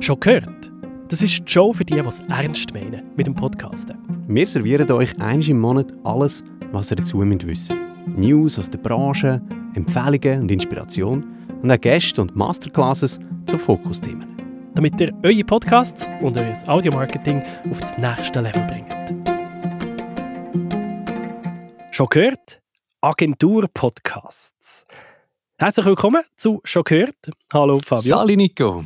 Schon gehört? Das ist die Show für die, die es ernst meinen mit dem Podcasten. Wir servieren euch einmal im Monat alles, was ihr dazu müsst wissen News aus der Branche, Empfehlungen und Inspiration und auch Gäste und Masterclasses zu Fokusthemen. Damit ihr eure Podcasts und euer Audiomarketing auf das nächste Level bringt. Schon gehört? Agentur-Podcasts. Herzlich willkommen zu Schon gehört. Hallo Fabio. Sali Nico.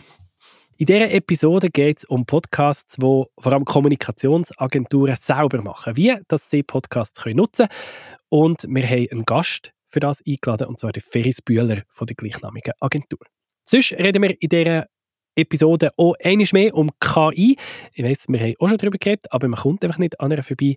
In dieser Episode geht es um Podcasts, die vor allem Kommunikationsagenturen selber machen. Wie dass sie Podcasts können nutzen können. Und wir haben einen Gast für das eingeladen, und zwar den Ferris Bühler von der gleichnamigen Agentur. Sonst reden wir in dieser Episode auch einiges mehr um KI. Ich weiss, wir haben auch schon darüber geredet, aber man kommt einfach nicht an einer vorbei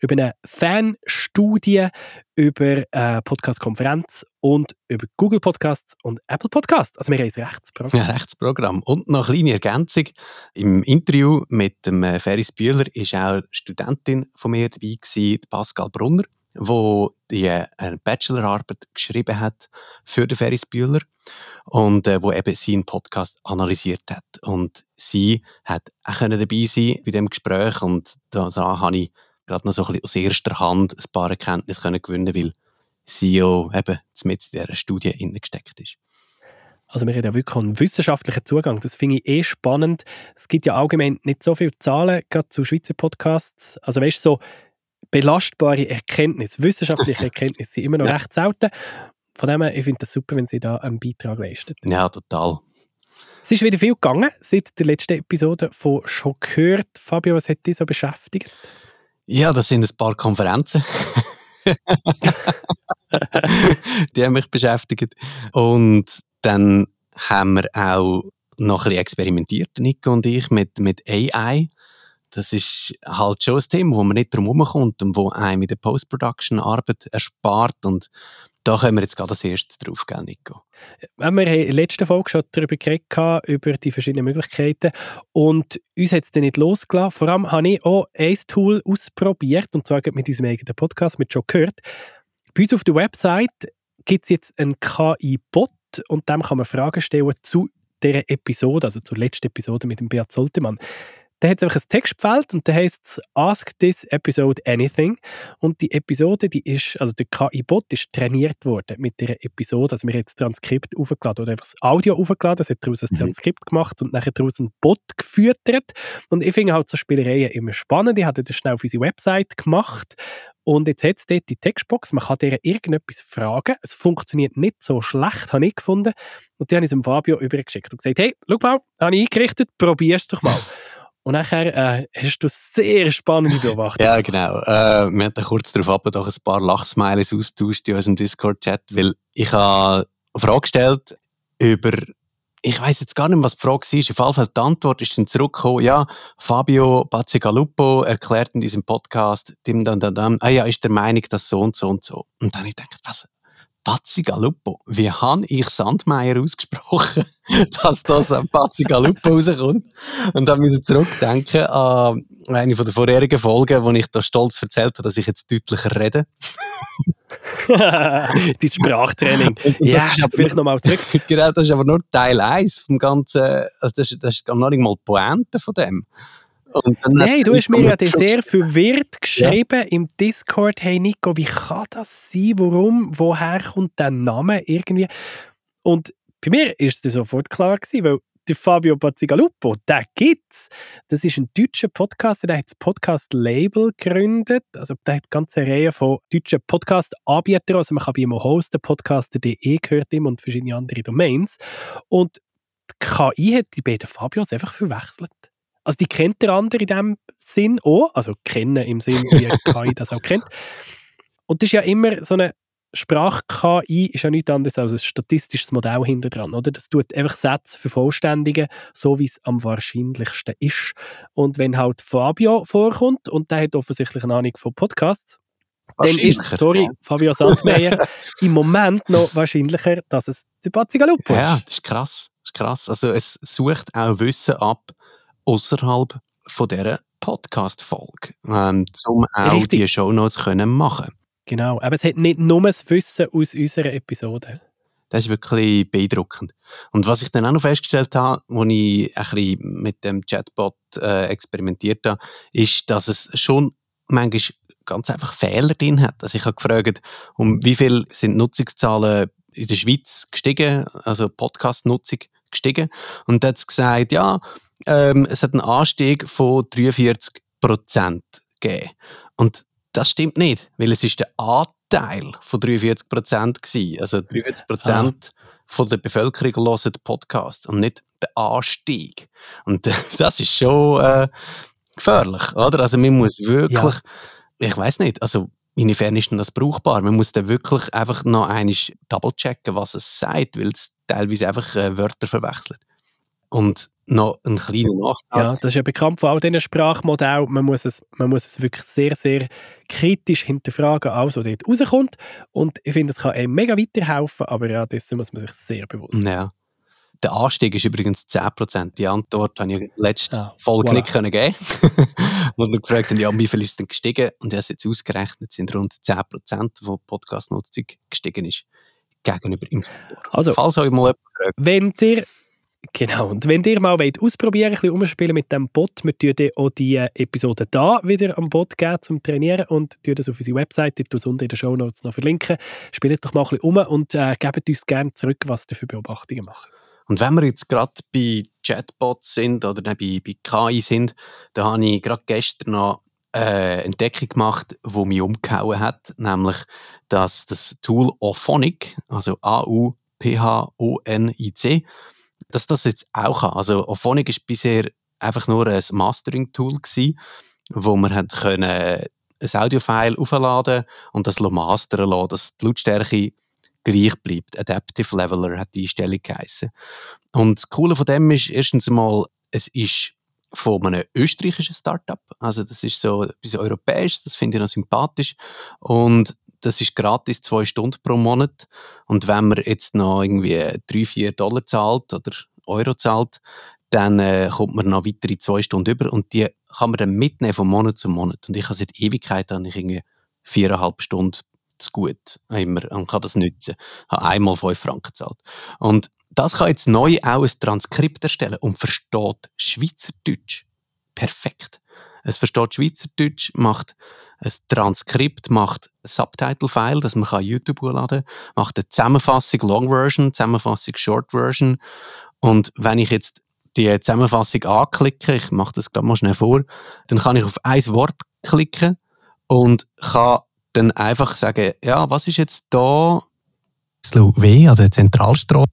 über eine Fanstudie, über eine Podcast-Konferenz und über Google Podcasts und Apple Podcasts. Also wir haben ein Rechtsprogramm. Ja, Rechtsprogramm. Und noch eine kleine Ergänzung. Im Interview mit dem äh, Ferris Bühler war auch eine Studentin von mir dabei, gewesen, Pascal Brunner, die äh, eine Bachelorarbeit geschrieben hat für den Ferris Bühler und äh, wo eben seinen Podcast analysiert hat. Und sie hat auch dabei sein bei dem Gespräch und da, da habe ich gerade noch so ein bisschen aus erster Hand ein paar Erkenntnisse können gewinnen weil ja eben mit in dieser Studie gesteckt ist. Also wir haben ja wirklich einen wissenschaftlichen Zugang. Das finde ich eh spannend. Es gibt ja allgemein nicht so viele Zahlen gerade zu Schweizer Podcasts. Also weißt du, so belastbare Erkenntnisse, wissenschaftliche Erkenntnisse sind immer noch ja. recht selten. Von dem her, ich finde es super, wenn Sie da einen Beitrag leisten. Ja, total. Es ist wieder viel gegangen seit der letzten Episode von «Schon gehört». Fabio, was hat dich so beschäftigt? Ja, das sind ein paar Konferenzen. die haben mich beschäftigt. Und dann haben wir auch noch ein bisschen experimentiert, Nico und ich, mit, mit AI. Das ist halt schon ein Thema, wo man nicht drum herumkommt und wo einem in der Post-Production Arbeit erspart. Und da können wir jetzt gerade als erstes drauf gehen, Nico. Wir haben in der letzten Folge schon darüber geredet, über die verschiedenen Möglichkeiten. Und uns hat es dann nicht losgelassen. Vor allem habe ich auch ein Tool ausprobiert, und zwar mit unserem eigenen Podcast, mit schon gehört. Bei uns auf der Website gibt es jetzt einen KI-Bot und dem kann man Fragen stellen zu dieser Episode, also zur letzten Episode mit dem Beat Soltemann. Da hat es einfach ein Textfeld und da heißt es Ask this episode anything. Und die Episode, die ist, also der KI-Bot ist trainiert worden mit dieser Episode. Also wir haben jetzt das Transkript aufgeladen oder einfach das Audio aufgeladen, es hat daraus ein mhm. Transkript gemacht und nachher daraus einen Bot gefüttert. Und ich finde halt so Spielereien immer spannend. Ich habe das schnell auf unsere Website gemacht und jetzt hat es dort die Textbox, man kann dir irgendetwas fragen. Es funktioniert nicht so schlecht, habe ich gefunden. Und die habe ich dem Fabio übergeschickt und gesagt, hey, schau mal, habe ich eingerichtet, probier es doch mal. Und nachher äh, hast du sehr spannende Beobachtungen. ja, genau. Äh, wir da kurz darauf ab doch ein paar Lachsmiles austauscht in unserem Discord-Chat, weil ich habe eine Frage gestellt über ich weiß jetzt gar nicht, was die Frage war. Auf jeden Fall die Antwort ist dann zurückgekommen, ja, Fabio Bazzigaluppo erklärt in diesem Podcast, dim, dam, dam, dam, ah ja, ist der Meinung, dass so und so und so. Und dann habe ich gedacht, was, Pazzigaluppo. Wie habe ich Sandmeier ausgesprochen, dass das ein Pazzigaluppo rauskommt? Und dann müssen zurückdenken an eine von der vorherigen Folgen, wo ich da stolz erzählt habe, dass ich jetzt deutlicher rede. Dein Sprachtraining. ja, vielleicht nochmal zurück. genau, das ist aber nur Teil 1 vom ganzen, also das, das ist gar nicht mal Pointe von dem. Nein, du hast mir ja sehr verwirrt geschrieben ja. im Discord, hey Nico, wie kann das sein? Warum? Woher kommt der Name irgendwie? Und bei mir ist es sofort klar gewesen, weil der Fabio Bazzigaluppo, der gibt's. Das ist ein deutscher Podcaster, der hat das Podcast-Label gegründet. Also der hat eine ganze Reihe von deutschen Podcast-Anbietern. Also man kann bei ihm hosten, podcaster.de gehört ihm und verschiedene andere Domains. Und die KI hat die beiden Fabios einfach verwechselt. Also die kennt der andere in dem Sinn auch, also kennen im Sinn, wie KI das auch kennt. Und das ist ja immer so eine Sprach-KI ist ja nichts anderes als ein statistisches Modell hinter dran, oder? Das tut einfach Sätze vervollständigen, so wie es am wahrscheinlichsten ist. Und wenn halt Fabio vorkommt und der hat offensichtlich eine Ahnung von Podcasts, dann ist, sorry, Fabio Sandmeier, im Moment noch wahrscheinlicher, dass es der Bazzigalupo ist. Ja, das ist krass. Das ist krass. Also es sucht auch Wissen ab, außerhalb von dieser Podcast-Folge, ähm, um auch Richtig. die Shownotes können machen Genau, aber es hat nicht nur das Wissen aus unserer Episode. Das ist wirklich beeindruckend. Und was ich dann auch noch festgestellt habe, als ich ein bisschen mit dem Chatbot äh, experimentiert habe, ist, dass es schon manchmal ganz einfach Fehler drin hat. Also ich habe gefragt, um wie viel sind Nutzungszahlen in der Schweiz gestiegen, also Podcast-Nutzung gestiegen. Und da hat es gesagt, ja, ähm, es hat einen Anstieg von 43 Prozent gegeben. Und das stimmt nicht, weil es ist der Anteil von 43 Prozent war. Also 43 Prozent ah. von der Bevölkerung hören den Podcast und nicht der Anstieg. Und das ist schon äh, gefährlich, oder? Also man muss wirklich, ja. ich weiß nicht, also inwiefern ist denn das brauchbar? Man muss dann wirklich einfach noch einmal double checken, was es sagt, weil es teilweise einfach äh, Wörter verwechselt. Und noch ein kleiner Nachtrag. Ja, das ist ja bekannt von all diesen Sprachmodellen. Man muss es, man muss es wirklich sehr, sehr kritisch hinterfragen, alles, was dort rauskommt. Und ich finde, es kann einem mega weiterhelfen, aber ja, dessen muss man sich sehr bewusst sein. Ja. Der Anstieg ist übrigens 10%. Die Antwort habe ich letzte ah, Folge voilà. nicht können geben Und wir gefragt haben, ja, wie viel ist es denn gestiegen? Und er hat jetzt ausgerechnet, sind rund 10%, wo Podcast-Nutzung gestiegen ist gegenüber im Also, Falls euch mal jemand Wenn ihr Genau, und wenn ihr mal wollt ausprobieren wollt, ein bisschen umspielen mit dem Bot, wir tun auch die Episode da wieder am Bot geben zum Trainieren und tun das auf unsere Website, ich unten in den Show Notes noch verlinken. Spielt doch mal ein bisschen um und äh, gebt uns gerne zurück, was ihr für Beobachtungen macht. Und wenn wir jetzt gerade bei Chatbots sind oder bei, bei KI sind, da habe ich gerade gestern noch äh, Entdeckung gemacht, die mich umgehauen hat, nämlich dass das Tool Auphonic, also A-U-P-H-O-N-I-C, dass das jetzt auch kann. Also Auphonic ist bisher einfach nur ein Mastering-Tool gewesen, wo man hat können ein Audiofile aufladen und das mastern lassen, dass die Lautstärke gleich bleibt. Adaptive Leveler hat die Einstellung geheißen. Und das Coole von dem ist erstens einmal, es ist von einem österreichischen Startup. Also das ist so etwas Europäisches, das finde ich noch sympathisch. Und das ist gratis zwei Stunden pro Monat. Und wenn man jetzt noch irgendwie drei, vier Dollar zahlt oder Euro zahlt, dann äh, kommt man noch weitere zwei Stunden über und die kann man dann mitnehmen von Monat zu Monat. Und ich habe seit Ewigkeiten ich irgendwie viereinhalb Stunden zu gut immer und kann das nutzen. Ich habe einmal fünf Franken gezahlt. Und das kann jetzt neu auch ein Transkript erstellen und versteht Schweizerdeutsch perfekt. Es versteht Schweizerdeutsch, macht ein Transkript, macht ein Subtitle-File, das man YouTube hochladen kann, macht eine Zusammenfassung Long Version, Zusammenfassung Short Version. Und wenn ich jetzt die Zusammenfassung anklicke, ich mache das gerade mal schnell vor, dann kann ich auf ein Wort klicken und kann dann einfach sagen, ja, was ist jetzt da? W an der Zentralstraße.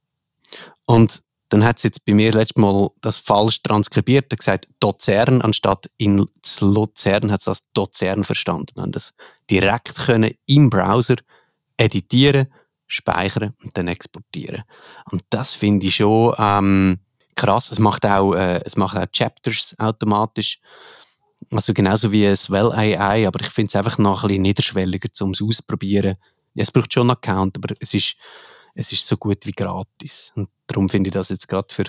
Und dann hat es jetzt bei mir letztes Mal das falsch transkribiert, er gesagt Dozern anstatt in Luzern hat es als Dozern verstanden. Und das direkt können im Browser editieren, speichern und dann exportieren. Und das finde ich schon ähm, krass. Es macht auch, äh, es macht auch Chapters automatisch. Also genauso wie es Well AI, aber ich finde es einfach noch ein bisschen niederschwelliger, um es auszuprobieren. Es braucht schon einen Account, aber es ist es ist so gut wie gratis. Und darum finde ich das jetzt gerade für,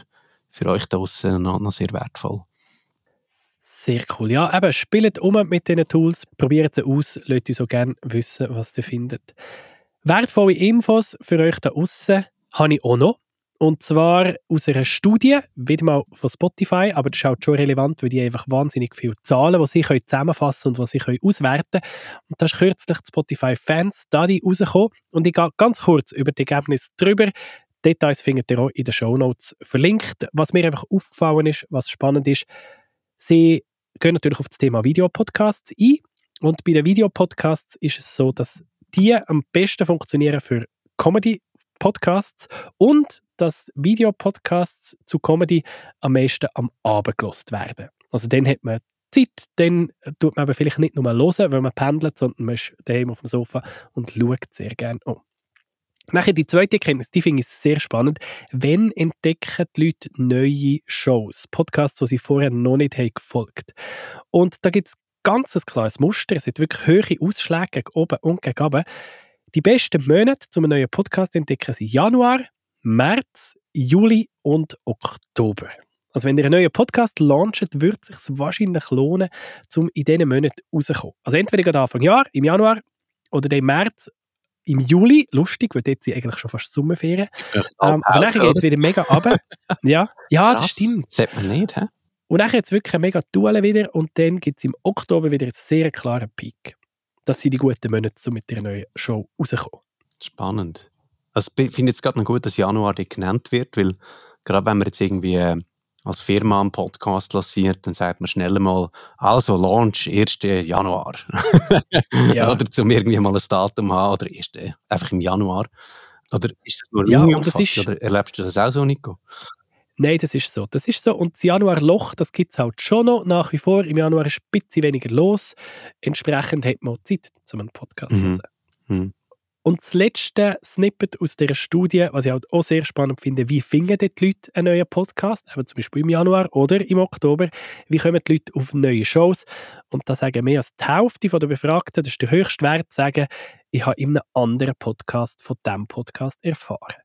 für euch da draußen noch, noch sehr wertvoll. Sehr cool. Ja, eben, spielt um mit diesen Tools, probiert sie aus, lasst uns so gerne wissen, was ihr findet. Wertvolle Infos für euch da draußen habe ich auch noch. Und zwar aus einer Studie, wieder mal von Spotify, aber das ist halt schon relevant, weil die einfach wahnsinnig viele Zahlen, die sie können zusammenfassen und die sie können auswerten können. Und da ist kürzlich die Spotify Fans Study rausgekommen und ich gehe ganz kurz über die Ergebnisse drüber. Details findet ihr auch in den Show Notes verlinkt. Was mir einfach aufgefallen ist, was spannend ist, sie gehen natürlich auf das Thema Videopodcasts ein und bei den Videopodcasts ist es so, dass die am besten funktionieren für Comedy Podcasts und dass Videopodcasts zu Comedy am meisten am Abend gelost werden. Also dann hat man Zeit, dann tut man aber vielleicht nicht nur hören, wenn man pendelt, sondern man ist daheim auf dem Sofa und schaut sehr gerne um. Nachher die zweite Erkenntnis, die finde ich sehr spannend. Wenn entdecken die Leute neue Shows, Podcasts, die sie vorher noch nicht haben gefolgt Und da gibt es ganz ein klares Muster. Es hat wirklich höhere Ausschläge gegen oben und gegen unten. Die besten Monate zum neuen Podcast entdecken sind Januar, März, Juli und Oktober. Also wenn ihr einen neuen Podcast launcht, wird es sich wahrscheinlich lohnen, um in diesen Monaten rauszukommen. Also entweder gerade Anfang Jahr, im Januar, oder im März im Juli. Lustig, weil dort sind eigentlich schon fast Sommerferien. Ähm, aber nachher geht es wieder mega runter. ja, ja das stimmt. Das sieht man nicht, hä? Und nachher jetzt wirklich mega Duelle wieder und dann gibt es im Oktober wieder einen sehr klaren Peak. Das sind die guten Monate, um mit der neuen Show rauszukommen. Spannend. Also ich finde jetzt gerade noch gut, dass Januar genannt wird, weil gerade wenn man jetzt irgendwie äh, als Firma einen Podcast lanciert, dann sagt man schnell mal, also Launch 1. Januar. ja. oder zum irgendwie mal ein Datum haben oder 1. einfach im Januar. Oder ist das nur ja, das ist, oder erlebst du das auch so, Nico? Nein, das ist so. Das ist so. Und das Januarloch, das gibt es halt schon noch nach wie vor. Im Januar ist ein bisschen weniger los. Entsprechend hat man Zeit, um einen Podcast zu mhm. hören. Mhm. Und das letzte Snippet aus dieser Studie, was ich halt auch sehr spannend finde, wie finden die Leute einen neuen Podcast, eben zum Beispiel im Januar oder im Oktober, wie kommen die Leute auf neue Shows? Und da sagen mehr als die Hälfte der Befragten, das ist der höchste Wert, sagen, ich habe in einem anderen Podcast von diesem Podcast erfahren.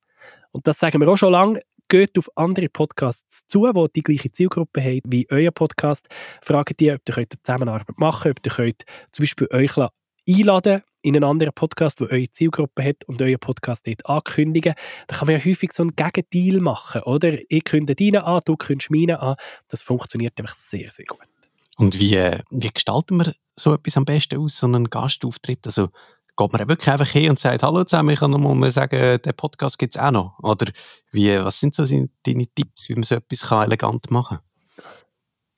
Und das sagen wir auch schon lange, geht auf andere Podcasts zu, die die gleiche Zielgruppe haben wie euer Podcast. Fragt die, ob ihr eine Zusammenarbeit machen könnt, ob ihr könnt zum Beispiel euch einladen in einen anderen Podcast, der eure Zielgruppe hat und euer Podcast dort ankündigen. Da kann man ja häufig so einen Gegendeal machen, oder? Ich kündige deinen an, du kündigst meinen an. Das funktioniert einfach sehr, sehr gut. Und wie, äh, wie gestalten wir so etwas am besten aus, so einen Gastauftritt? Also geht man wirklich einfach hin und sagt, hallo zusammen, ich kann noch mal sagen, den Podcast gibt es auch noch? Oder wie, was sind so deine Tipps, wie man so etwas elegant machen kann?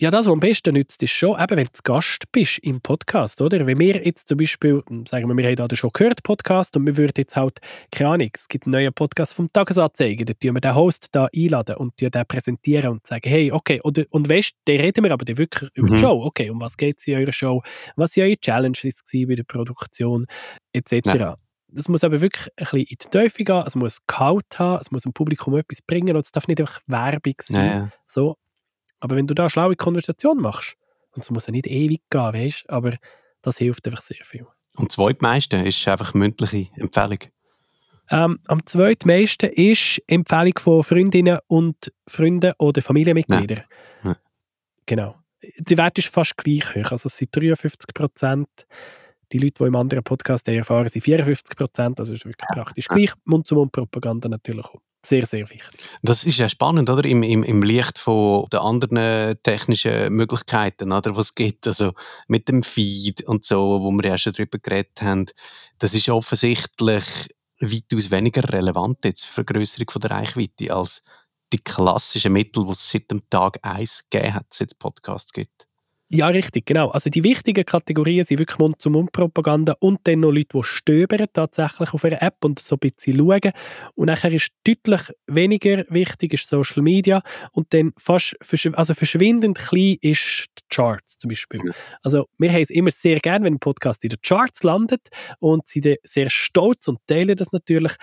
Ja, das, was am besten nützt, ist schon, eben, wenn du Gast bist im Podcast, oder? Wenn wir jetzt zum Beispiel, sagen wir, wir haben da schon gehört, Podcast, und wir würden jetzt halt, keine Ahnung, es gibt einen neuen Podcast vom Tagesanzeiger, da tun wir den Host da einladen und den präsentieren und sagen, hey, okay, oder, und weißt, da reden wir aber dann wirklich über mhm. die Show, okay, um was geht es in eurer Show, was waren eure Challenges bei der Produktion, etc. Ja. Das muss aber wirklich ein bisschen in die Teufel gehen, es muss Kalt haben, es muss dem Publikum etwas bringen und es darf nicht einfach Werbung sein. Ja, ja. So, aber wenn du da eine schlaue Konversation machst, und es muss ja nicht ewig gehen, weißt aber das hilft einfach sehr viel. Und zweitmeiste ist einfach mündliche Empfehlung? Ähm, am zweitmeisten ist Empfehlung von Freundinnen und Freunden oder Familienmitgliedern. Nein. Genau. Der Wert ist fast gleich hoch. Also es sind 53 Prozent. Die Leute, die im anderen Podcast erfahren, sind 54 Prozent. Also es ist wirklich praktisch gleich. Mund-zu-Mund-Propaganda natürlich auch sehr, sehr wichtig. Das ist ja spannend, oder? Im, im, im Licht von den anderen technischen Möglichkeiten, oder? Was es gibt, also mit dem Feed und so, wo wir ja schon drüber geredet haben. Das ist offensichtlich weitaus weniger relevant jetzt für die Vergrößerung von der Reichweite als die klassischen Mittel, die es seit dem Tag 1 gegeben hat, seit es Podcasts gibt. Ja, richtig, genau. Also die wichtigen Kategorien sind wirklich Mund-zu-Mund-Propaganda und dann noch Leute, die stöbern tatsächlich auf einer App und so ein bisschen schauen. Und nachher ist deutlich weniger wichtig ist Social Media und dann fast also verschwindend klein ist die Charts zum Beispiel. Also wir haben es immer sehr gern, wenn ein Podcast in den Charts landet und sie dann sehr stolz und teilen das natürlich,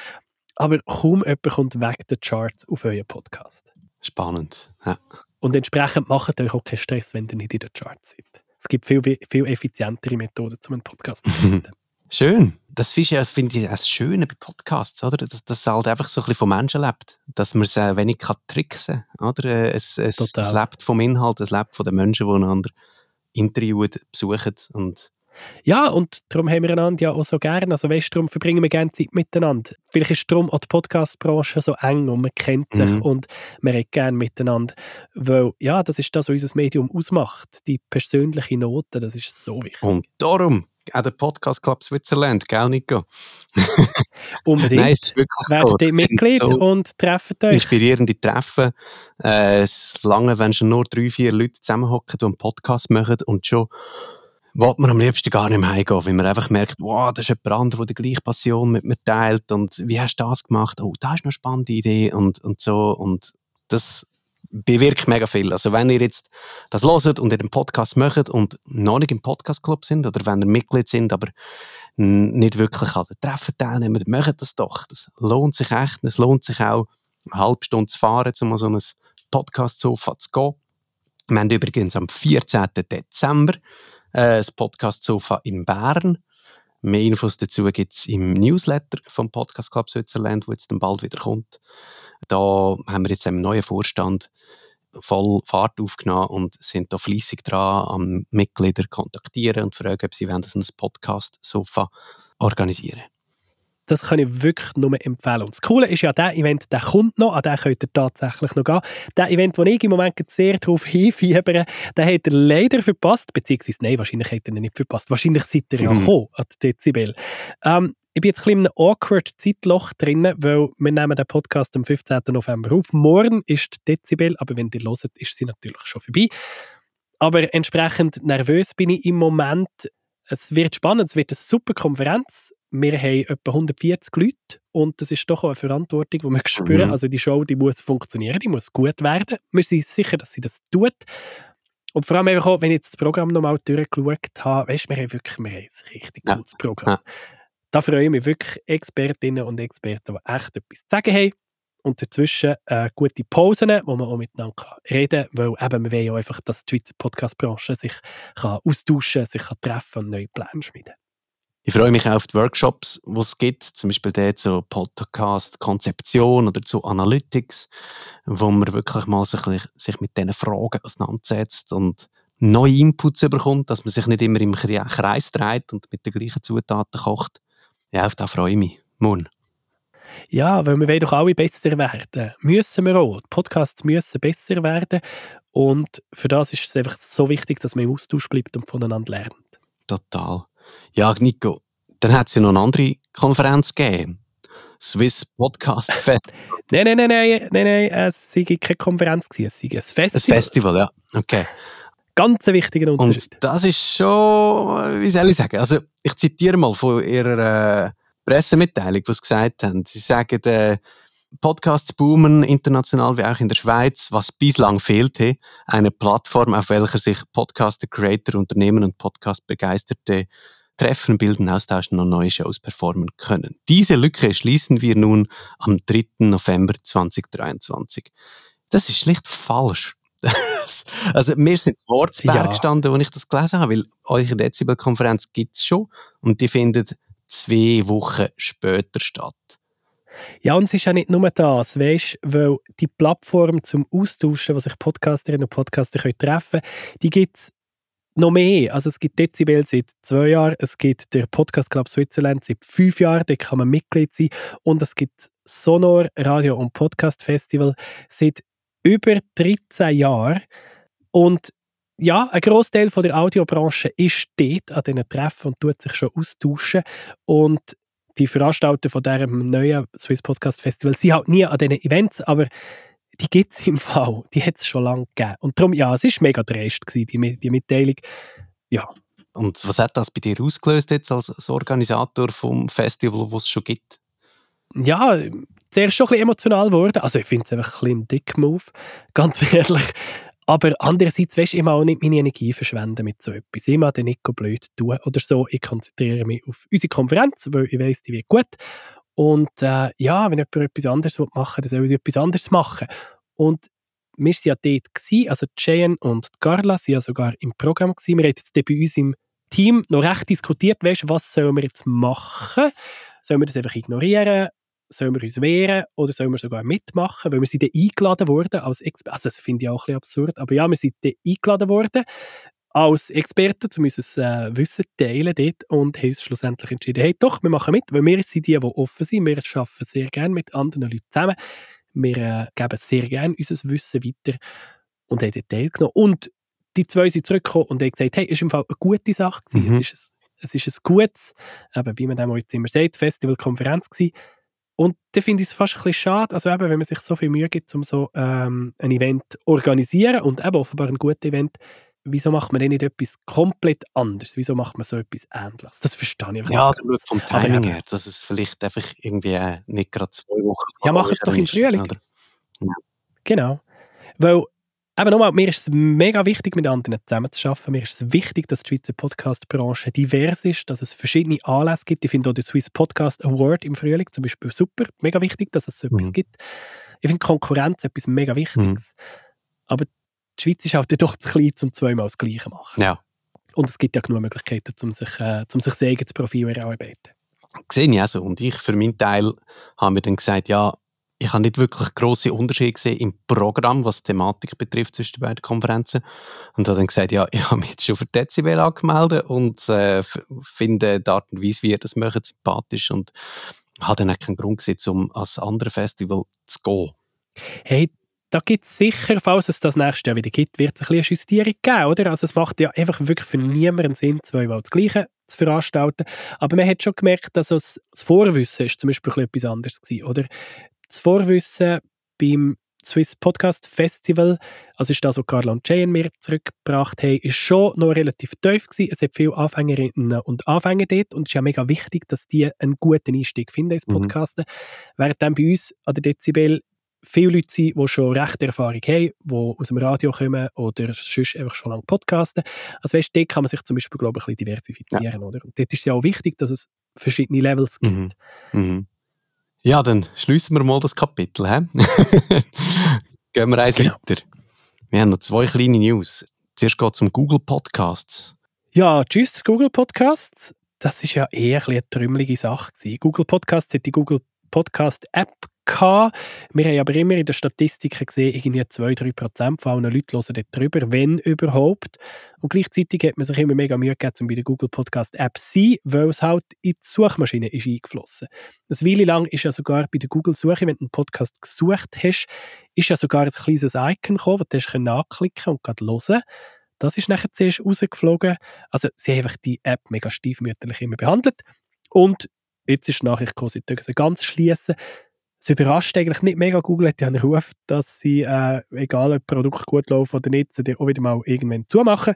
aber kaum jemand kommt weg den Charts auf euren Podcast. Spannend, ja. Und entsprechend macht euch auch keinen Stress, wenn ihr nicht in der Charts seid. Es gibt viel, viel effizientere Methoden, um einen Podcast zu machen. Schön. Das finde ich das Schöne bei Podcasts, oder? Dass das halt einfach so ein bisschen vom Menschen lebt. Dass man es äh, wenig kann tricksen kann, oder? Äh, es, es, es lebt vom Inhalt, es lebt von den Menschen, die einander interviewen, besuchen und ja, und darum haben wir einander ja auch so gerne. Also weißt, darum verbringen wir gerne Zeit miteinander. Vielleicht ist darum auch die Podcast-Branche so eng und man kennt sich mhm. und man redet gerne miteinander. Weil, ja, das ist das, was unser Medium ausmacht. Die persönliche Note, das ist so wichtig. Und darum auch der Podcast Club Switzerland, gell, Nico? Unbedingt. Nein, ist wirklich Werdet so. Mitglied so und trefft euch. Inspirierende Treffen. Äh, es lange, wenn schon nur drei, vier Leute zusammenhocken, die einen Podcast machen und schon will man am liebsten gar nicht mehr heimgehen, weil man einfach merkt, wow, das ist jemand anderes, der die gleiche Passion mit mir teilt und wie hast du das gemacht? Oh, das ist eine spannende Idee und, und so und das bewirkt mega viel. Also wenn ihr jetzt das loset und ihr den Podcast macht und noch nicht im Podcast-Club sind oder wenn ihr Mitglied sind, aber nicht wirklich an den Treffen teilnehmen, dann macht das doch. Das lohnt sich echt. Es lohnt sich auch, eine halbe Stunde zu fahren, um so ein Podcast-Sofa zu gehen. Wir haben übrigens am 14. Dezember äh, das Podcast Sofa in Bern. Mehr Infos dazu gibt es im Newsletter vom Podcast Club Switzerland, wo jetzt dann bald wieder kommt. Da haben wir jetzt einen neuen Vorstand voll Fahrt aufgenommen und sind da fließig dran, am Mitglieder kontaktieren und fragen, ob sie wollen, ein Podcast Sofa organisieren. Das kann ich wirklich nur empfehlen. Und das Coole ist ja, der Event, der kommt noch, an den könnt ihr tatsächlich noch gehen. Der Event, wo ich im Moment sehr darauf hinfiebere, den hat er leider verpasst, beziehungsweise, nein, wahrscheinlich hat er ihn nicht verpasst. Wahrscheinlich seid ihr ja mhm. gekommen an Dezibel. Ähm, ich bin jetzt ein bisschen in einem awkward Zeitloch drin, weil wir nehmen den Podcast am 15. November auf. Morgen ist Dezibel, aber wenn ihr hört, ist sie natürlich schon vorbei. Aber entsprechend nervös bin ich im Moment. Es wird spannend, es wird eine super Konferenz. Wir haben etwa 140 Leute und das ist doch auch eine Verantwortung, die wir spüren. Mhm. Also die Show, die muss funktionieren, die muss gut werden. Wir sind sicher, dass sie das tut. Und vor allem auch, wenn ich jetzt das Programm nochmal durchgeschaut habe, weißt, wir haben wirklich wir haben ein richtig gutes Programm. Ja. Da freue ich mich wirklich Expertinnen und Experten, die echt etwas zu sagen haben und dazwischen äh, gute Pausen, wo man auch miteinander reden kann, weil eben, wir wollen ja einfach, dass die Schweizer Podcast-Branche sich kann austauschen sich kann treffen und neue Pläne schmieden ich freue mich auf die Workshops, die es gibt, zum Beispiel der zur Podcast-Konzeption oder zu Analytics, wo man wirklich mal sich, sich mit diesen Fragen auseinandersetzt und neue Inputs bekommt, dass man sich nicht immer im Kreis dreht und mit den gleichen Zutaten kocht. Ja, auf das freue ich mich. Morgen. Ja, weil wir wollen doch alle besser werden. Müssen wir auch. Die Podcasts müssen besser werden. Und für das ist es einfach so wichtig, dass man im Austausch bleibt und voneinander lernt. Total. Ja, Nico, dann hat es ja noch eine andere Konferenz gegeben. Swiss Podcast Fest. nein, nein, nein, nein, nein, nein, es war keine Konferenz, es war ein Festival. Ein Festival, ja, okay. Ganz ein wichtiger Unterschied. Und das ist schon, wie soll ich sagen, also ich zitiere mal von ihrer äh, Pressemitteilung, die sie gesagt haben. Sie sagen, äh, Podcasts boomen international wie auch in der Schweiz. Was bislang fehlte, eine Plattform, auf welcher sich Podcaster, Creator, Unternehmen und Podcast-Begeisterte treffen, bilden, austauschen und neue Shows performen können. Diese Lücke schließen wir nun am 3. November 2023. Das ist schlicht falsch. also mir sind Wortsberg ja. gestanden, als ich das gelesen habe, weil eure Dezibel-Konferenz gibt es schon und die findet zwei Wochen später statt. Ja, und es ist ja nicht nur das, weißt, weil die Plattform zum Austauschen, wo sich Podcasterinnen und Podcaster können treffen können, die gibt es noch mehr. Also es gibt Dezibel seit zwei Jahren, es gibt der Podcast Club Switzerland seit fünf Jahren, da kann man Mitglied sein. Und es gibt Sonor Radio und Podcast Festival seit über 13 Jahren. Und ja, ein Großteil der Audiobranche ist dort an diesen Treffen und tut sich schon austauschen. Und die Veranstalter von diesem neuen Swiss Podcast Festival sind halt nie an diesen Events, aber die gibt es im Fall. Die hat es schon lange gegeben. Und darum, ja, es war mega dreist, die, die Mitteilung. Ja. Und was hat das bei dir ausgelöst jetzt als, als Organisator vom Festival, das es schon gibt? Ja, zuerst schon ein bisschen emotional geworden. Also ich finde es einfach ein, ein dick Move, ganz ehrlich. Aber andererseits, weißt ich auch nicht meine Energie verschwenden mit so etwas. Ich mag den nicht blöd tun oder so. Ich konzentriere mich auf unsere Konferenz, weil ich weiß, die wird gut. Und äh, ja, wenn jemand etwas anderes machen will, dann soll ich etwas anderes machen. Und wir waren ja dort, gewesen, also Cheyenne und Carla waren ja sogar im Programm. Gewesen. Wir haben jetzt bei uns im Team noch recht diskutiert, weißt, was sollen wir jetzt machen? Sollen wir das einfach ignorieren? sollen wir uns wehren oder sollen wir sogar mitmachen, weil wir sind dann eingeladen worden als Experten. Also das finde ich auch ein bisschen absurd, aber ja, wir sind dann eingeladen worden als Experten, um unser äh, Wissen teilen dort und haben uns schlussendlich entschieden, hey doch, wir machen mit, weil wir sind die, die offen sind, wir arbeiten sehr gerne mit anderen Leuten zusammen, wir äh, geben sehr gerne unser Wissen weiter und haben dort teilgenommen. Und die zwei sind zurückgekommen und haben gesagt, hey, ist im Fall eine gute Sache gewesen, mhm. es ist ein es ist ein gutes, eben, wie man dem jetzt immer sagt, Festival-Konferenz gewesen, und da finde ich es fast ein bisschen schade, also eben, wenn man sich so viel Mühe gibt, um so ähm, ein Event zu organisieren und eben offenbar ein gutes Event, wieso macht man denn nicht etwas komplett anderes? Wieso macht man so etwas Ähnliches? Das verstehe ich einfach Ja, nicht. Also vom Timing her, dass es vielleicht einfach irgendwie äh, nicht gerade zwei Wochen Ja, macht es doch im Frühling. Ja. Genau. Weil Eben nochmal, mir ist es mega wichtig, mit anderen zusammenzuarbeiten. Mir ist es wichtig, dass die Schweizer Podcast-Branche divers ist, dass es verschiedene Anlässe gibt. Ich finde auch den Swiss Podcast Award im Frühling zum Beispiel super, mega wichtig, dass es so etwas mhm. gibt. Ich finde Konkurrenz etwas mega Wichtiges. Mhm. Aber die Schweiz ist halt doch zu klein, um zweimal das Gleiche zu machen. Ja. Und es gibt ja genug Möglichkeiten, um sich, äh, um sich sehr eigenes Profil zu erarbeiten. Sehe ich auch so. Und ich für meinen Teil habe mir dann gesagt, ja, ich habe nicht wirklich große Unterschiede gesehen im Programm, was die Thematik betrifft zwischen beiden Konferenzen. Und habe dann gesagt, ja, ich habe mich jetzt schon für Dezibel angemeldet und äh, finde die Art und Weise, wie ihr das macht, sympathisch. Und habe dann keinen Grund gesehen, um als andere Festival zu gehen. Hey, da gibt es sicher, falls es das nächste Jahr wieder gibt, wird es ein bisschen eine Justierung geben, oder? Also es macht ja einfach wirklich für niemanden Sinn, zweimal das Gleiche zu veranstalten. Aber man hat schon gemerkt, dass das Vorwissen ist zum Beispiel etwas anderes gewesen, oder? Das Vorwissen beim Swiss Podcast Festival, also ist das, was Carla und Jay mir zurückgebracht haben, ist schon noch relativ tief gewesen. Es hat viele Anfängerinnen und Anfänger dort und es ist ja mega wichtig, dass die einen guten Einstieg finden ins mhm. Podcasten. Mhm. Während dann bei uns an der Dezibel viele Leute sind, die schon recht Erfahrung haben, die aus dem Radio kommen oder sonst einfach schon lange podcasten. Also weißt, dort kann man sich zum Beispiel, glaube ich, ein bisschen diversifizieren. Ja. Oder? Und dort ist es ja auch wichtig, dass es verschiedene Levels gibt. Mhm. Mhm. Ja, dann schließen wir mal das Kapitel. Gehen wir eins genau. weiter. Wir haben noch zwei kleine News. Zuerst geht es um Google Podcasts. Ja, tschüss Google Podcasts. Das ist ja eher ein eine trümmelige Sache. Gewesen. Google Podcasts hat die Google Podcast App gehabt. Wir haben aber immer in den Statistiken gesehen, irgendwie 2-3% von allen Leuten hören dort wenn überhaupt. Und gleichzeitig hat man sich immer mega Mühe gegeben, um bei der Google Podcast App zu sein, weil es halt in die Suchmaschine ist eingeflossen. Eine Weile lang ist ja sogar bei der Google-Suche, wenn du einen Podcast gesucht hast, ist ja sogar ein kleines Icon gekommen, das du anklicken und gerade hören das ist nachher zuerst rausgeflogen. Also sie haben einfach die App mega stiefmütterlich immer behandelt. Und jetzt ist die Nachricht gekommen, sie ganz schließen. Es überrascht eigentlich nicht mega. Google ja einen Ruf, dass sie, äh, egal ob Produkt gut laufen oder nicht, sie auch wieder mal irgendwann zumachen.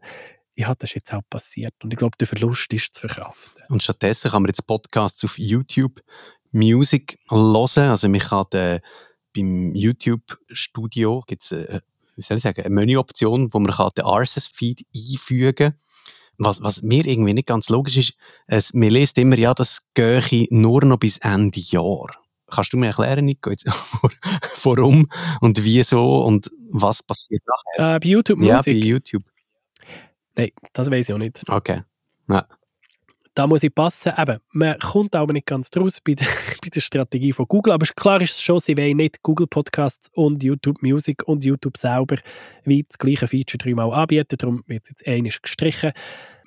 Ja, das ist jetzt auch passiert und ich glaube, der Verlust ist zu verkraften. Und stattdessen kann man jetzt Podcasts auf YouTube Music hören. Also man kann den, beim YouTube-Studio gibt es eine, wie soll ich sagen, eine Menüoption, wo man den RSS-Feed einfügen kann. Was, was mir irgendwie nicht ganz logisch ist, es, man liest immer, ja, das gehe nur noch bis Ende Jahr. Kannst du mir erklären, Nico, jetzt, warum und wieso und was passiert nachher? Äh, bei YouTube Musik? Ja, bei YouTube. Nein, das weiß ich auch nicht. Okay. Ja. Da muss ich passen. Eben, man kommt aber nicht ganz draus bei der, bei der Strategie von Google. Aber klar ist es schon, sie wollen nicht Google Podcasts und YouTube Music und YouTube selber wie das gleiche Feature dreimal anbieten. Darum wird es jetzt einiges gestrichen.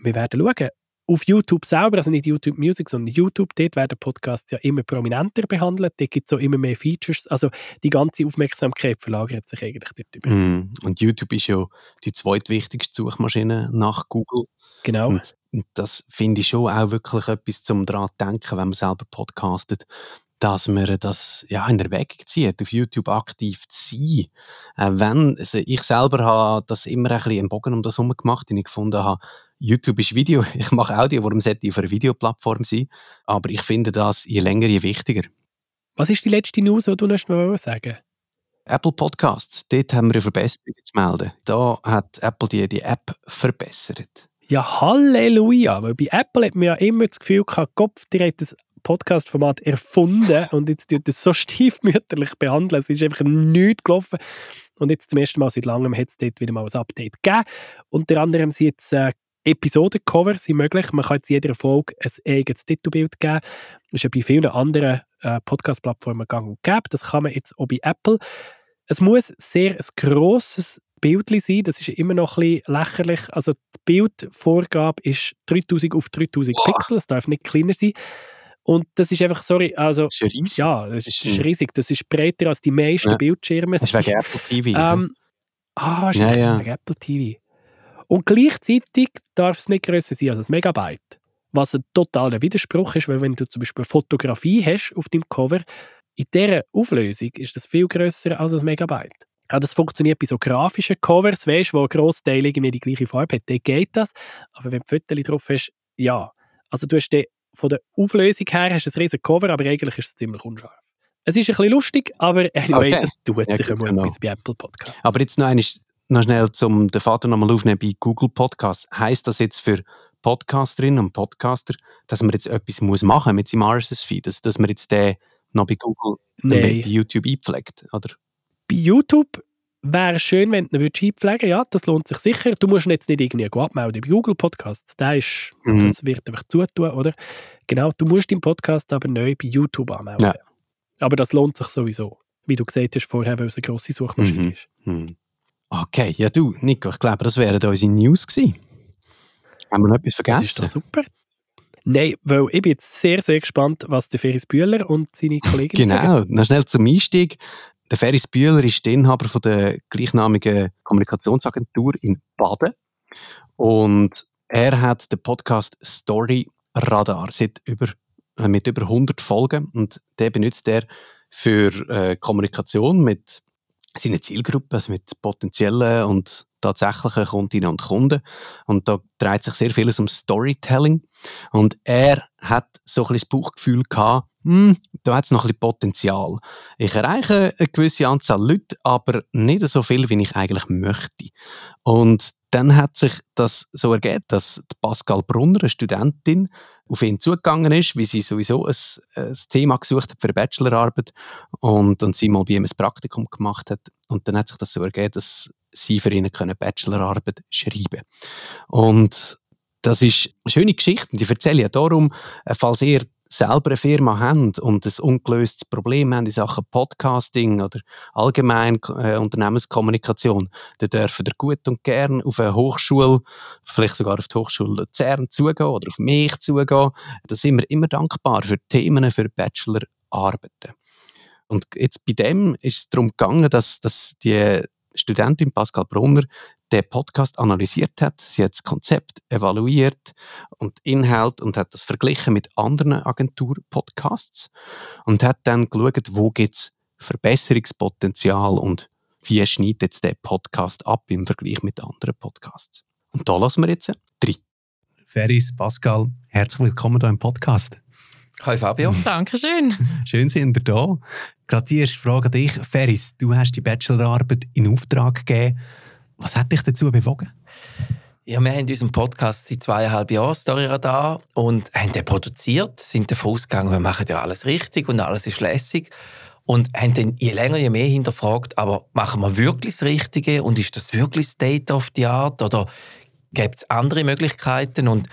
Wir werden schauen, auf YouTube selber, also nicht YouTube Music, sondern YouTube, dort werden Podcasts ja immer prominenter behandelt, dort gibt es auch immer mehr Features, also die ganze Aufmerksamkeit verlagert sich eigentlich dort über. Mm. Und YouTube ist ja die zweitwichtigste Suchmaschine nach Google. Genau. Und, das finde ich schon auch wirklich etwas zum daran denken, wenn man selber podcastet, dass man das ja, in Erwägung zieht, auf YouTube aktiv zu sein. Äh, wenn, also ich selber habe das immer ein bisschen einen Bogen um das herum gemacht, den ich gefunden habe, YouTube ist Video, ich mache Audio, warum sollte ich auf einer Videoplattform sein? Aber ich finde das je länger, je wichtiger. Was ist die letzte News, die du noch sagen Apple Podcasts, dort haben wir eine Verbesserung zu melden. Da hat Apple die, die App verbessert. Ja, Halleluja! Weil bei Apple hat man ja immer das Gefühl gehabt, Kopf, die hat das Podcast-Format erfunden und jetzt tut es so stiefmütterlich behandeln. Es ist einfach nichts gelaufen. Und jetzt zum ersten Mal seit langem hat es dort wieder mal ein Update gegeben. Unter anderem sind jetzt äh, Episodencover sind möglich. Man kann jetzt jeder Folge ein eigenes Titelbild geben. Das ist ja bei vielen anderen äh, Podcast-Plattformen gang und gäbe. Das kann man jetzt auch bei Apple. Es muss sehr ein grosses Bild sein. Das ist immer noch ein bisschen lächerlich. Also die Bildvorgabe ist 3000 auf 3000 wow. Pixel. Es darf nicht kleiner sein. Und das ist einfach, sorry, also... Das ist riesig. Ja, das ist, das ist riesig. Das ist breiter als die meisten ja. Bildschirme. Das ist wegen Apple TV. Ähm, ah, ist ja, ja. wegen Apple TV. Und gleichzeitig darf es nicht grösser sein als ein Megabyte. Was ein totaler Widerspruch ist, weil wenn du zum Beispiel eine Fotografie hast auf dem Cover, in dieser Auflösung ist das viel grösser als ein Megabyte. Ja, das funktioniert bei so grafischen Covers, weißt, wo ein Grossteil irgendwie die gleiche Farbe hat, dann geht das. Aber wenn du Fotos drauf hast, ja. Also du hast den, von der Auflösung her hast du ein riesiges Cover, aber eigentlich ist es ziemlich unscharf. Es ist ein bisschen lustig, aber anyway, okay. es tut ja, sich immer genau. etwas bei Apple Podcasts. Aber jetzt noch einmal, noch schnell zum den Vater nochmal aufnehmen bei Google Podcasts. Heißt das jetzt für Podcasterinnen und Podcaster, dass man jetzt etwas muss machen mit seinem RSS-Feed, dass, dass man jetzt den noch bei Google, nee. bei YouTube einpflegt, oder? Bei YouTube wäre es schön, wenn du ihn einpflegen ja, das lohnt sich sicher. Du musst ihn jetzt nicht irgendwie abmelden bei Google Podcasts, der ist, mhm. das wird einfach zutun, oder? Genau, du musst deinen Podcast aber neu bei YouTube anmelden. Ja. Aber das lohnt sich sowieso, wie du gesagt hast vorher, weil es eine grosse Suchmaschine mhm. ist. Mhm. Okay, ja du, Nico, ich glaube, das wären unsere News gewesen. Haben wir noch etwas vergessen? Das ist doch super. Nein, weil ich bin jetzt sehr, sehr gespannt, was der Ferris Bühler und seine Kollegen genau, sagen. Genau, noch schnell zum Einstieg. Der Ferris Bühler ist der Inhaber von der gleichnamigen Kommunikationsagentur in Baden. Und er hat den Podcast Story Radar seit über, äh, mit über 100 Folgen. Und den benutzt er für äh, Kommunikation mit seiner Zielgruppe, also mit potenziellen und tatsächlichen Kundinnen und Kunden. Und da dreht sich sehr vieles um Storytelling. Und er hat so ein bisschen das Bauchgefühl gehabt, hm, da hat es noch ein bisschen Potenzial. Ich erreiche eine gewisse Anzahl Leute, aber nicht so viel, wie ich eigentlich möchte. Und dann hat sich das so ergeben, dass Pascal Brunner, eine Studentin, auf ihn zugegangen ist, wie sie sowieso ein, ein Thema gesucht hat für eine Bachelorarbeit und, und sie mal bei ihm ein Praktikum gemacht hat. Und dann hat sich das so ergeben, dass sie für ihn eine Bachelorarbeit schreiben Und das ist eine schöne Geschichte und ich erzähle ja darum, äh, falls ihr selber eine Firma habt und ein ungelöstes Problem habt in Sachen Podcasting oder allgemein äh, Unternehmenskommunikation, dann dürft ihr gut und gern auf eine Hochschule, vielleicht sogar auf die Hochschule Luzern zugehen oder auf mich zugehen. Da sind wir immer dankbar für Themen, für Bachelorarbeiten. Und jetzt bei dem ist es darum gegangen, dass, dass die Studentin Pascal Brunner den Podcast analysiert hat. Sie hat das Konzept evaluiert und Inhalt und hat das verglichen mit anderen Agentur-Podcasts und hat dann geschaut, wo gibt es Verbesserungspotenzial und wie schneidet jetzt der Podcast ab im Vergleich mit anderen Podcasts. Und da lassen wir jetzt drei. Ferris, Pascal, herzlich willkommen hier im Podcast. Hi Fabio. Dankeschön. Schön sind ihr da. Gerade die erste Frage an dich. Ferris, du hast die Bachelorarbeit in Auftrag gegeben. Was hat dich dazu bewogen? Ja, wir haben unseren Podcast seit zweieinhalb Jahren, Storyradar, und haben den produziert, sind davon ausgegangen, wir machen ja alles richtig und alles ist lässig. Und haben dann je länger, je mehr hinterfragt, aber machen wir wirklich das Richtige und ist das wirklich State of the Art oder gibt es andere Möglichkeiten? Und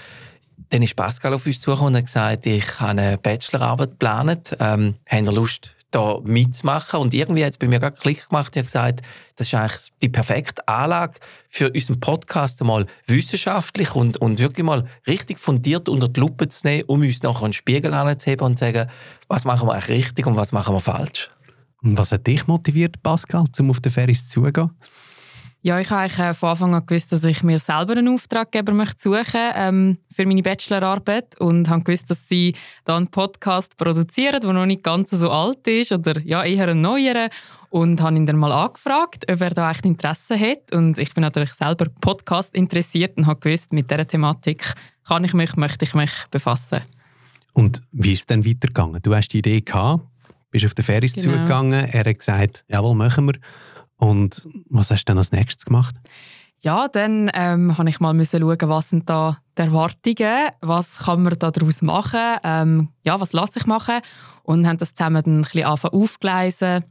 dann ist Pascal auf uns zugekommen und hat gesagt, ich habe eine Bachelorarbeit geplant. Ähm, haben ihr Lust, da mitzumachen. Und irgendwie hat es bei mir gerade Klick gemacht. Ich habe gesagt, das ist eigentlich die perfekte Anlage für unseren Podcast einmal wissenschaftlich und, und wirklich mal richtig fundiert unter die Lupe zu nehmen, um uns nachher einen Spiegel anzuheben und zu sagen, was machen wir eigentlich richtig und was machen wir falsch. Und was hat dich motiviert, Pascal, um auf den Ferris zugehen? Ja, ich habe eigentlich äh, von Anfang an gewusst, dass ich mir selber einen Auftraggeber möchte suchen ähm, für meine Bachelorarbeit und habe gewusst, dass sie da einen Podcast produzieren, der noch nicht ganz so alt ist oder ja eher ein neuerer und habe ihn dann mal angefragt, ob er da echt Interesse hat und ich bin natürlich selber Podcast interessiert und habe gewusst, mit dieser Thematik kann ich mich, möchte ich mich befassen. Und wie ist es dann weitergegangen? Du hast die Idee gehabt, bist auf den Ferris genau. zugegangen, er hat gesagt, jawohl, machen wir. Und was hast du dann als nächstes gemacht? Ja, dann ähm, habe ich mal müssen schauen, was sind da die Erwartungen, was kann man daraus machen, ähm, ja, was lässt sich machen? Und haben das zusammen dann ein bisschen aufgeleisen,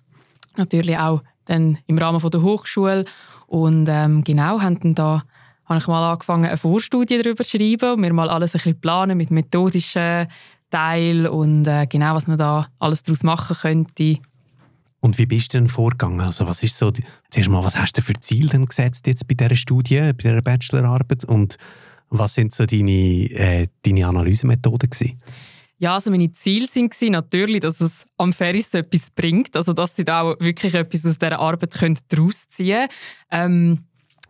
natürlich auch dann im Rahmen von der Hochschule. Und ähm, genau haben dann da habe ich mal angefangen eine Vorstudie darüber zu schreiben und mir mal alles ein bisschen planen mit methodischen Teil und äh, genau was man da alles daraus machen könnte und wie bist du denn vorgegangen? Also was ist so, zuerst mal, was hast du für Ziel denn gesetzt jetzt bei dieser Studie, bei dieser Bachelorarbeit und was sind so deine, äh, deine Analysemethoden gewesen? Ja, also meine Ziele sind natürlich, dass es am Ferris etwas bringt, also dass sie da auch wirklich etwas aus dieser Arbeit daraus ziehen können. Ähm,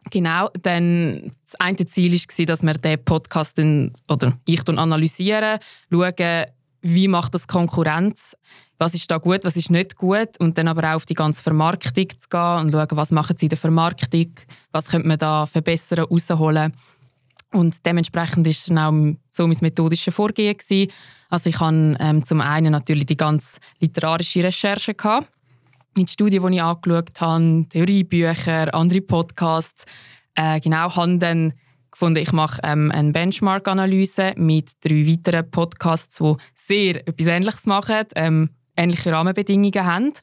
Genau, dann das eine Ziel war, dass wir den Podcast in, oder ich analysieren, schauen, wie macht das Konkurrenz was ist da gut, was ist nicht gut und dann aber auch auf die ganze Vermarktung zu gehen und schauen, was machen sie in der Vermarktung, was könnte man da verbessern, rausholen. Und dementsprechend ist dann auch so mein methodisches Vorgehen gewesen. Also ich hatte ähm, zum einen natürlich die ganz literarische Recherche gehabt, mit Studien, die ich angeschaut habe, Theoriebücher, andere Podcasts. Äh, genau, habe dann gefunden, ich mache ähm, eine Benchmark-Analyse mit drei weiteren Podcasts, die sehr etwas Ähnliches machen. Ähm, ähnliche Rahmenbedingungen haben.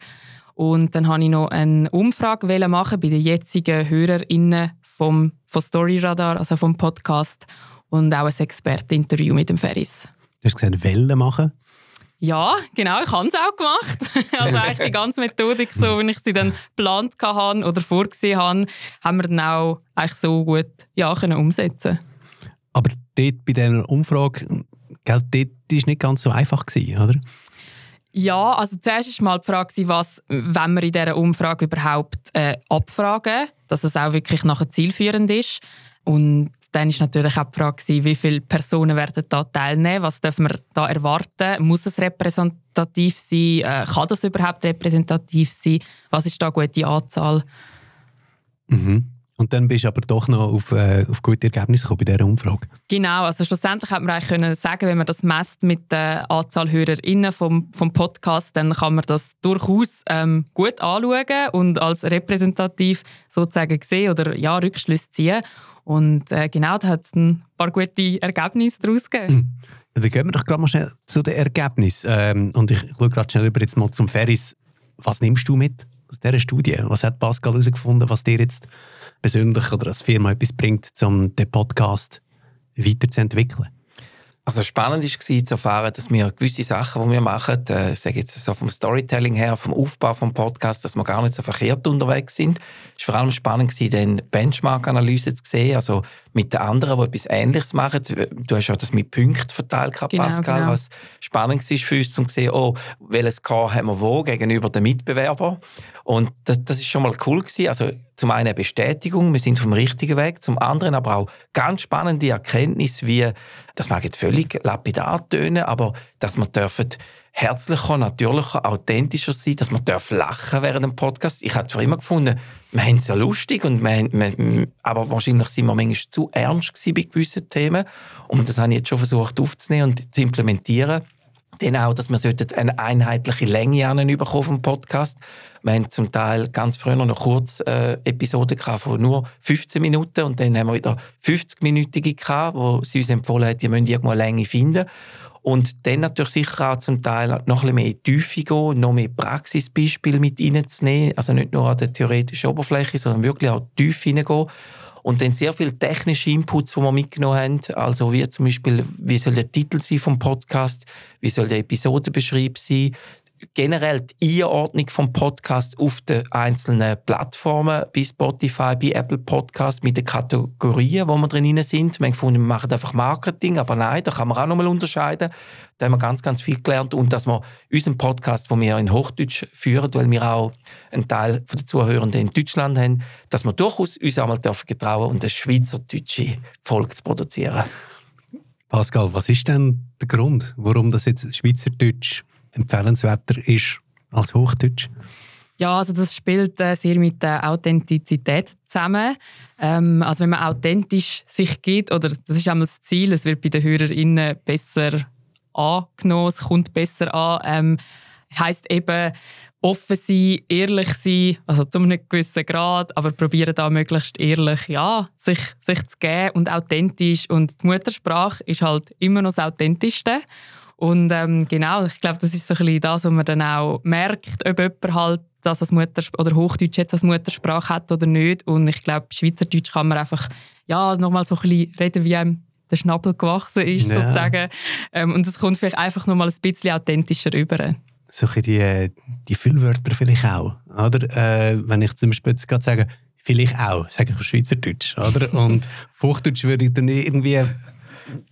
Und dann wollte ich noch eine Umfrage machen bei den jetzigen HörerInnen vom, von Storyradar, also vom Podcast, und auch ein Experteninterview mit dem Ferris. Du hast gesagt, Wellen machen? Ja, genau, ich habe es auch gemacht. Also eigentlich die ganze Methodik, so wie ich sie dann geplant hatte oder vorgesehen habe, haben wir dann auch eigentlich so gut ja, können umsetzen Aber dort bei dieser Umfrage gell, das war nicht ganz so einfach, gewesen, oder? Ja, also zuerst war mal die Frage, was, wenn wir in dieser Umfrage überhaupt äh, abfragen, dass es auch wirklich nachher zielführend ist. Und dann ist natürlich auch die Frage, wie viele Personen werden da teilnehmen, was dürfen wir da erwarten, muss es repräsentativ sein, äh, kann das überhaupt repräsentativ sein, was ist da eine gute Anzahl? Mhm. Und dann bist du aber doch noch auf, äh, auf gute Ergebnisse gekommen bei dieser Umfrage. Genau, also schlussendlich hat man eigentlich können sagen, wenn man das messt mit der Anzahl HörerInnen vom, vom Podcast, dann kann man das durchaus ähm, gut anschauen und als repräsentativ sozusagen sehen oder ja, Rückschlüsse ziehen. Und äh, genau, da hat es ein paar gute Ergebnisse daraus gegeben. Dann gehen wir doch gerade mal schnell zu den Ergebnissen. Ähm, und ich schaue gerade schnell über jetzt mal zum Ferris. Was nimmst du mit aus dieser Studie? Was hat Pascal herausgefunden, was dir jetzt persönlich oder als Firma etwas bringt, um den Podcast weiterzuentwickeln? Also spannend war zu erfahren, dass wir gewisse Sachen, die wir machen, äh, sage jetzt so vom Storytelling her, vom Aufbau vom Podcast, dass wir gar nicht so verkehrt unterwegs sind. Es war vor allem spannend dann Benchmark-Analyse zu sehen, also mit den anderen, die etwas Ähnliches machen. Du hast ja das mit Punkten verteilt, genau, Pascal, genau. was spannend war für uns, um zu sehen, oh, welches Score haben wir wo gegenüber den Mitbewerbern. Und das, das ist schon mal cool gewesen. Also zum einen eine Bestätigung, wir sind vom richtigen Weg, zum anderen aber auch ganz spannende Erkenntnis, wie, das mag jetzt völlig lapidar tönen, aber dass wir dürfen herzlicher, natürlicher, authentischer sein, dass man darf lachen während dem Podcast. Ich habe zwar immer gefunden, wir haben es ja lustig, und wir, wir, aber wahrscheinlich sind wir manchmal zu ernst bei gewissen Themen. Und das habe ich jetzt schon versucht aufzunehmen und zu implementieren. Dann auch, dass wir eine einheitliche Länge bekommen vom Podcast. Wir haben zum Teil ganz früher noch kurz äh, Episoden von nur 15 Minuten und dann haben wir wieder 50-minütige gehabt, wo sie uns empfohlen hat, ihr müsst irgendwo eine Länge finden. Und dann natürlich sicher auch zum Teil noch ein bisschen mehr in die Tiefe gehen, noch mehr Praxisbeispiele mit reinzunehmen. Also nicht nur an der theoretischen Oberfläche, sondern wirklich auch tief hineingehen. Und dann sehr viele technische Inputs, die wir mitgenommen haben. Also wie zum Beispiel, wie soll der Titel sein vom Podcast? Wie soll der Episodenbeschrieb sein? Generell die Einordnung vom Podcast auf den einzelnen Plattformen, bei Spotify, bei Apple Podcast, mit den Kategorien, wo wir drin sind. Haben gefunden, wir machen einfach Marketing, aber nein, da kann man auch nochmal unterscheiden. Da haben wir ganz, ganz viel gelernt und dass wir unseren Podcast, den wir in Hochdeutsch führen, weil wir auch einen Teil der Zuhörenden in Deutschland haben, dass wir durchaus uns einmal dürfen getrauen und eine schweizerdeutsche Folge zu produzieren. Pascal, was ist denn der Grund, warum das jetzt Schweizerdeutsch empfehlenswerter ist als Hochdeutsch? Ja, also das spielt äh, sehr mit der Authentizität zusammen. Ähm, also wenn man authentisch sich geht, oder das ist einmal das Ziel, es wird bei den HörerInnen besser angenommen, es kommt besser an, ähm, heisst eben offen sein, ehrlich sein, also zu einem gewissen Grad, aber probieren da möglichst ehrlich, ja, sich, sich zu geben und authentisch und die Muttersprache ist halt immer noch das Authentischste und ähm, genau, ich glaube, das ist so ein bisschen das, was man dann auch merkt, ob jemand halt das als Muttersprache oder Hochdeutsch jetzt als Muttersprache hat oder nicht. Und ich glaube, Schweizerdeutsch kann man einfach ja, nochmal so ein bisschen reden, wie einem der Schnabel gewachsen ist, ja. sozusagen. Ähm, und es kommt vielleicht einfach nochmal ein bisschen authentischer rüber. So ein die, die Füllwörter vielleicht auch, oder? Äh, wenn ich zum Beispiel jetzt gerade sage, vielleicht auch, sage ich auf Schweizerdeutsch, oder? Und Hochdeutsch würde ich dann irgendwie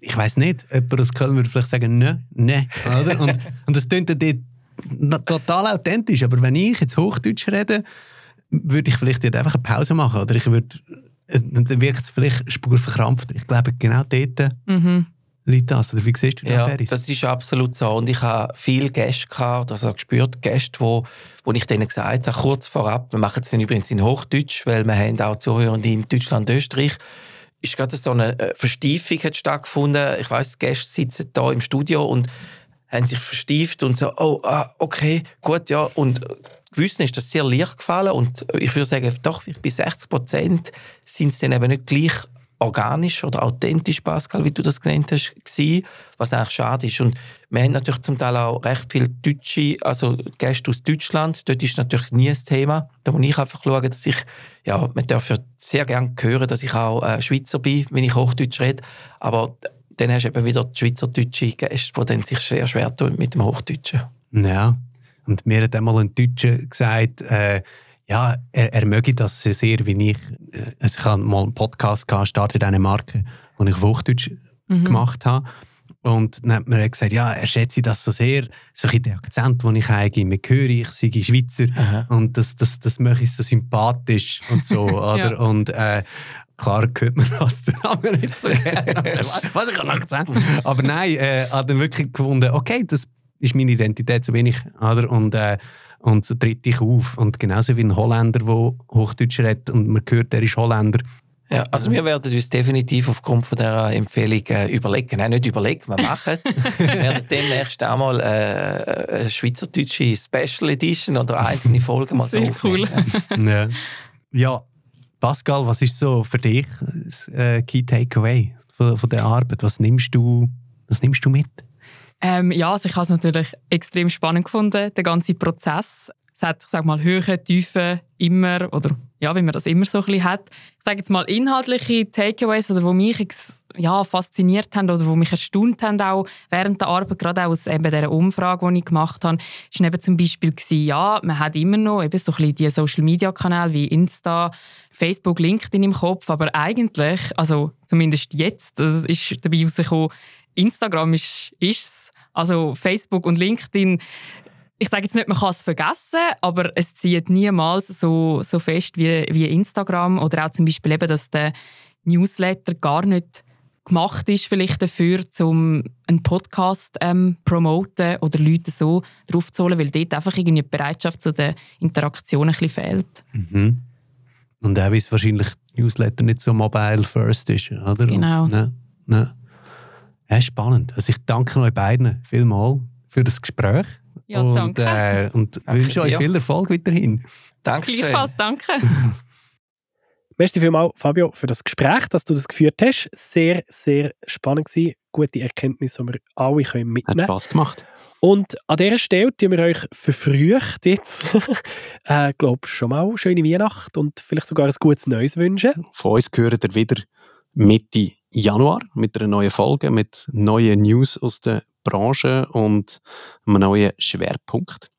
ich weiß nicht, jemand aus Köln würde vielleicht sagen, ne, ne, oder? Und, und das klingt dann total authentisch, aber wenn ich jetzt Hochdeutsch rede, würde ich vielleicht einfach eine Pause machen, oder ich würde, dann wirkt es vielleicht spurverkrampft. Ich glaube, genau dort mhm. liegt das. Oder wie siehst du das, ja, Ferris? das ist absolut so. Und ich habe viele Gäste gehabt, also gespürt, Gäste, wo, wo ich denen gesagt habe, kurz vorab, wir machen es dann übrigens in Hochdeutsch, weil wir haben auch Zuhörende in Deutschland, Österreich, ist gerade so eine äh, Verstiefung hat stattgefunden. Ich weiß, Gäste sitzen da im Studio und haben sich verstieft und so, oh, ah, okay, gut, ja. Und gewissen ist das sehr leicht gefallen und ich würde sagen, doch, bei 60 Prozent sind es dann eben nicht gleich organisch oder authentisch, Pascal, wie du das genannt hast, gewesen, was eigentlich schade ist. Und wir haben natürlich zum Teil auch recht viele Deutsche, also Gäste aus Deutschland. Dort ist natürlich nie ein Thema. Da muss ich einfach schauen, dass ich, ja, man darf ja sehr gerne hören, dass ich auch äh, Schweizer bin, wenn ich Hochdeutsch rede. Aber dann hast du eben wieder die schweizerdeutsche Gäste, die dann sich sehr schwer tun mit dem Hochdeutschen. Ja, und mir hat einmal ein Deutscher gesagt, äh, ja, er, er möge das sehr, wie ich. Also ich habe mal einen Podcast gehabt, startet eine Marke, die ich auf Hochdeutsch mhm. gemacht habe. Und dann hat mir gesagt, ja, er schätze das so sehr, so ein den Akzent, den ich habe, mir höre, ich sei Schweizer Aha. und das, das, das mache ich so sympathisch und so, oder? Ja. Und äh, klar hört man das dann aber nicht so gerne. Also, Was, ich habe einen Akzent? Aber nein, äh, hat dann wirklich gefunden, okay, das ist meine Identität, so bin ich, oder? Und, äh, und so tritt ich auf. Und genauso wie ein Holländer, der Hochdeutsch redet und man hört, er ist Holländer, Ja, also wir werden uns definitiv aufgrund von dieser Empfehlung äh, überlegen. Nein, nicht überlegen, wir machen es. wir werden demnächst auch mal äh, eine schweizerdeutsche Special Edition oder einzelne Folgen mal so Sehr aufnehmen. Ja. ja, Pascal, was ist so für dich das äh, Key Takeaway von, von der Arbeit? Was nimmst du, was nimmst du mit? Ähm, ja, also ich habe es natürlich extrem spannend gefunden, der ganze Prozess. Es hat, ich sage mal, Höhe, Tiefe, immer, oder ja, wie man das immer so ein bisschen hat. Ich sage jetzt mal inhaltliche Takeaways, oder wo mich ja, fasziniert haben oder wo mich erstaunt haben, auch während der Arbeit, gerade auch aus eben dieser Umfrage, die ich gemacht habe, ist eben zum Beispiel gewesen, ja, man hat immer noch eben so ein bisschen die Social-Media-Kanäle wie Insta, Facebook, LinkedIn im Kopf, aber eigentlich, also zumindest jetzt, das ist dabei rausgekommen, Instagram ist es. Also Facebook und LinkedIn, ich sage jetzt nicht, man kann es vergessen, aber es zieht niemals so, so fest wie, wie Instagram oder auch zum Beispiel eben, dass der Newsletter gar nicht gemacht ist vielleicht dafür, um einen Podcast ähm, promoten oder Leute so drauf zu holen, weil dort einfach irgendwie die Bereitschaft zu der Interaktion ein bisschen fehlt. Mhm. Und auch, weil es wahrscheinlich Newsletter nicht so mobile first ist, oder? Genau. Und, ne, ne. Ja, spannend. Also ich danke euch beiden vielmals für das Gespräch. Ja, und, danke. Äh, und Danke wünsche euch dir. viel Erfolg weiterhin. Dankeschön. Gleichfalls, danke. Merci vielmals, Fabio, für das Gespräch, dass du das geführt hast. Sehr, sehr spannend gewesen. Gute Erkenntnisse, die wir alle können Hat mitnehmen können. Spass gemacht. Und an dieser Stelle tun wir euch verfrüht jetzt, äh, glaube schon mal schöne Weihnacht und vielleicht sogar ein gutes Neues wünschen. Von uns hören ihr wieder Mitte Januar mit einer neuen Folge, mit neuen News aus der Branche und einem neuen Schwerpunkt.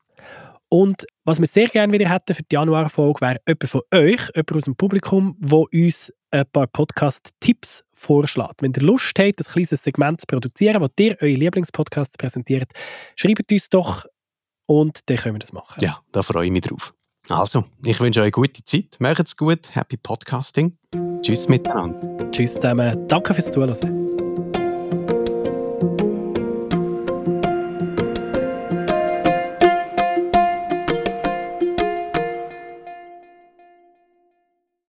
Und was wir sehr gerne wieder hätten für die Januarfolge, wäre jemand von euch, jemand aus dem Publikum, der uns ein paar Podcast-Tipps vorschlägt. Wenn ihr Lust habt, ein kleines Segment zu produzieren, wo ihr eure Lieblingspodcasts präsentiert, schreibt uns doch und dann können wir das machen. Ja, da freue ich mich drauf. Also, ich wünsche euch eine gute Zeit. Macht's gut. Happy Podcasting. Tschüss miteinander. Tschüss zusammen. Danke fürs Zuhören.